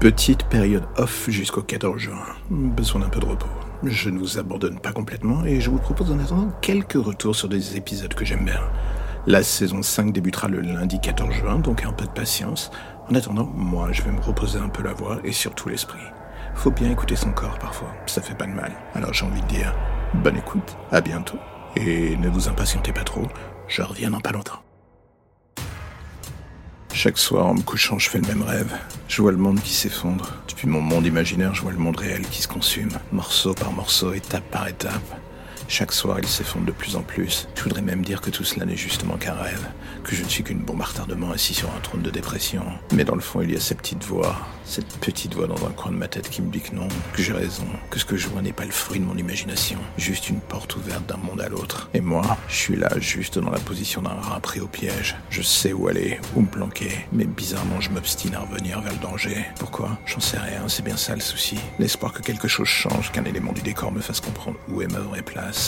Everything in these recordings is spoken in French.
Petite période off jusqu'au 14 juin. Besoin d'un peu de repos. Je ne vous abandonne pas complètement et je vous propose en attendant quelques retours sur des épisodes que j'aime bien. La saison 5 débutera le lundi 14 juin, donc un peu de patience. En attendant, moi, je vais me reposer un peu la voix et surtout l'esprit. Faut bien écouter son corps parfois, ça fait pas de mal. Alors j'ai envie de dire, bonne écoute, à bientôt. Et ne vous impatientez pas trop, je reviens dans pas longtemps. Chaque soir, en me couchant, je fais le même rêve. Je vois le monde qui s'effondre. Depuis mon monde imaginaire, je vois le monde réel qui se consume, morceau par morceau, étape par étape. Chaque soir, il s'effondre de plus en plus. Je voudrais même dire que tout cela n'est justement qu'un rêve, que je ne suis qu'une bombe à retardement assis sur un trône de dépression. Mais dans le fond, il y a cette petite voix, cette petite voix dans un coin de ma tête qui me dit que non, que j'ai raison, que ce que je vois n'est pas le fruit de mon imagination, juste une porte ouverte d'un monde à l'autre. Et moi, je suis là, juste dans la position d'un rat pris au piège. Je sais où aller, où me planquer, mais bizarrement, je m'obstine à revenir vers le danger. Pourquoi? J'en sais rien, c'est bien ça le souci. L'espoir que quelque chose change, qu'un élément du décor me fasse comprendre où est ma vraie place.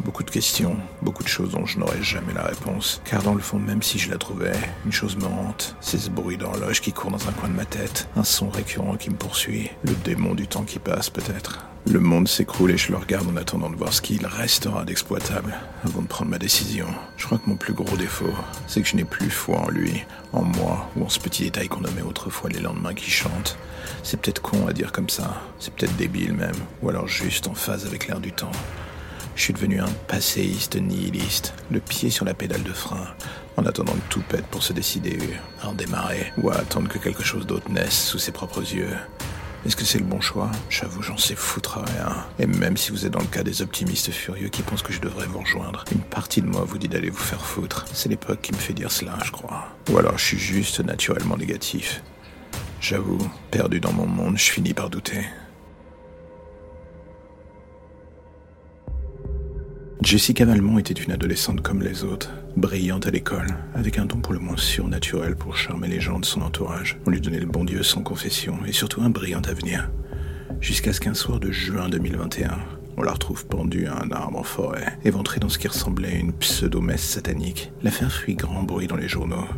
Beaucoup de questions, beaucoup de choses dont je n'aurai jamais la réponse. Car dans le fond, même si je la trouvais, une chose me hante. C'est ce bruit d'horloge qui court dans un coin de ma tête. Un son récurrent qui me poursuit. Le démon du temps qui passe, peut-être. Le monde s'écroule et je le regarde en attendant de voir ce qu'il restera d'exploitable avant de prendre ma décision. Je crois que mon plus gros défaut, c'est que je n'ai plus foi en lui, en moi ou en ce petit détail qu'on nommait autrefois les lendemains qui chantent. C'est peut-être con à dire comme ça, c'est peut-être débile même, ou alors juste en phase avec l'air du temps. Je suis devenu un passéiste nihiliste, le pied sur la pédale de frein, en attendant que tout pète pour se décider à redémarrer ou à attendre que quelque chose d'autre naisse sous ses propres yeux. Est-ce que c'est le bon choix? J'avoue, j'en sais foutre rien. Et même si vous êtes dans le cas des optimistes furieux qui pensent que je devrais vous rejoindre, une partie de moi vous dit d'aller vous faire foutre. C'est l'époque qui me fait dire cela, je crois. Ou alors je suis juste naturellement négatif. J'avoue, perdu dans mon monde, je finis par douter. Jessica Valmont était une adolescente comme les autres, brillante à l'école, avec un don pour le moins surnaturel pour charmer les gens de son entourage. On lui donnait le bon Dieu sans confession et surtout un brillant avenir. Jusqu'à ce qu'un soir de juin 2021, on la retrouve pendue à un arbre en forêt, éventrée dans ce qui ressemblait à une pseudo-messe satanique. L'affaire fit grand bruit dans les journaux.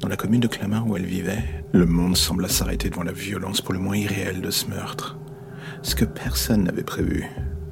Dans la commune de Clamart où elle vivait, le monde sembla s'arrêter devant la violence pour le moins irréelle de ce meurtre. Ce que personne n'avait prévu,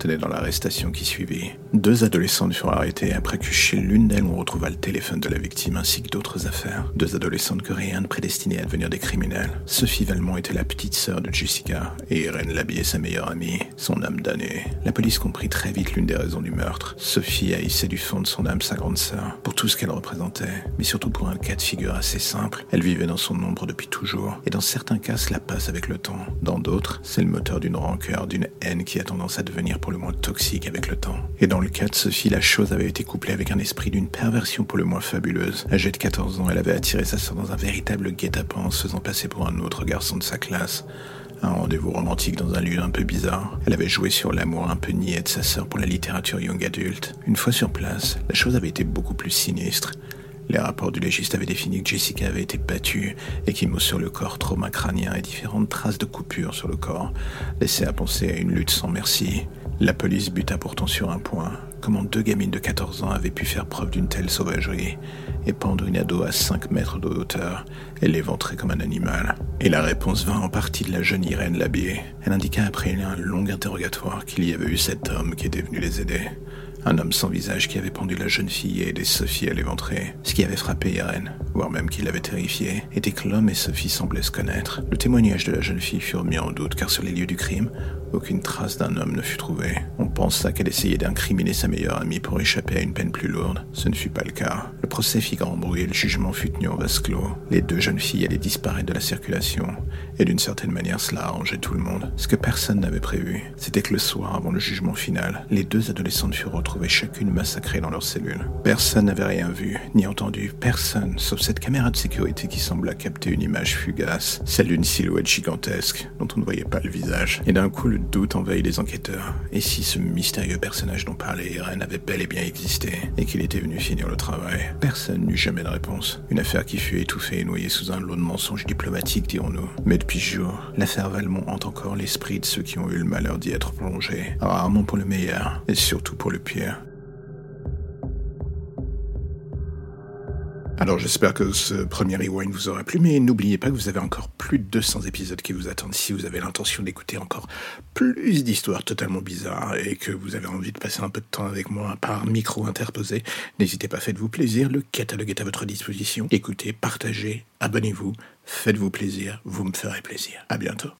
dans l'arrestation qui suivit. Deux adolescentes furent arrêtées après que chez l'une d'elles on retrouva le téléphone de la victime ainsi que d'autres affaires. Deux adolescentes ne prédestinait à devenir des criminels. Sophie Valmont était la petite sœur de Jessica et Irène Labie est sa meilleure amie, son âme damnée. La police comprit très vite l'une des raisons du meurtre. Sophie haïssait du fond de son âme sa grande sœur pour tout ce qu'elle représentait, mais surtout pour un cas de figure assez simple. Elle vivait dans son ombre depuis toujours et dans certains cas cela passe avec le temps. Dans d'autres, c'est le moteur d'une rancœur, d'une haine qui a tendance à devenir pour le moins toxique avec le temps. Et dans le cas de Sophie, la chose avait été couplée avec un esprit d'une perversion pour le moins fabuleuse. Âgée de 14 ans, elle avait attiré sa sœur dans un véritable guet-apens, faisant passer pour un autre garçon de sa classe. Un rendez-vous romantique dans un lieu un peu bizarre. Elle avait joué sur l'amour un peu niais de sa sœur pour la littérature young adulte. Une fois sur place, la chose avait été beaucoup plus sinistre. Les rapports du légiste avaient défini que Jessica avait été battue, échymose sur le corps, trauma crânien et différentes traces de coupures sur le corps laissaient à penser à une lutte sans merci. La police buta pourtant sur un point. Comment deux gamines de 14 ans avaient pu faire preuve d'une telle sauvagerie et pendre une ado à 5 mètres de hauteur et l'éventrer comme un animal Et la réponse vint en partie de la jeune Irène Labier. Elle indiqua après un long interrogatoire qu'il y avait eu cet homme qui était venu les aider. Un homme sans visage qui avait pendu la jeune fille et aidé Sophie à l'éventrer. Ce qui avait frappé Irène, voire même qui l'avait terrifiée, était que l'homme et Sophie semblaient se connaître. Le témoignage de la jeune fille fut remis en doute car sur les lieux du crime, aucune trace d'un homme ne fut trouvée. On pensa qu'elle essayait d'incriminer sa meilleure amie pour échapper à une peine plus lourde. Ce ne fut pas le cas. Le procès fit grand bruit et le jugement fut tenu en vase clos. Les deux jeunes filles allaient disparaître de la circulation. Et d'une certaine manière, cela arrangeait tout le monde. Ce que personne n'avait prévu, c'était que le soir avant le jugement final, les deux adolescentes furent retrouvées chacune massacrée dans leur cellule. Personne n'avait rien vu, ni entendu, personne, sauf cette caméra de sécurité qui sembla capter une image fugace, celle d'une silhouette gigantesque, dont on ne voyait pas le visage. Et d'un coup, le doute envahit les enquêteurs. Et si ce mystérieux personnage dont parlait Irène avait bel et bien existé, et qu'il était venu finir le travail Personne n'eut jamais de réponse. Une affaire qui fut étouffée et noyée sous un lot de mensonges diplomatiques, dirons-nous. Mais depuis ce jour, l'affaire Valmont hante encore l'esprit de ceux qui ont eu le malheur d'y être plongés. Rarement pour le meilleur, et surtout pour le pire. Alors j'espère que ce premier rewind vous aura plu, mais n'oubliez pas que vous avez encore plus de 200 épisodes qui vous attendent si vous avez l'intention d'écouter encore plus d'histoires totalement bizarres et que vous avez envie de passer un peu de temps avec moi par micro interposé. N'hésitez pas, faites-vous plaisir, le catalogue est à votre disposition. Écoutez, partagez, abonnez-vous, faites-vous plaisir, vous me ferez plaisir. À bientôt.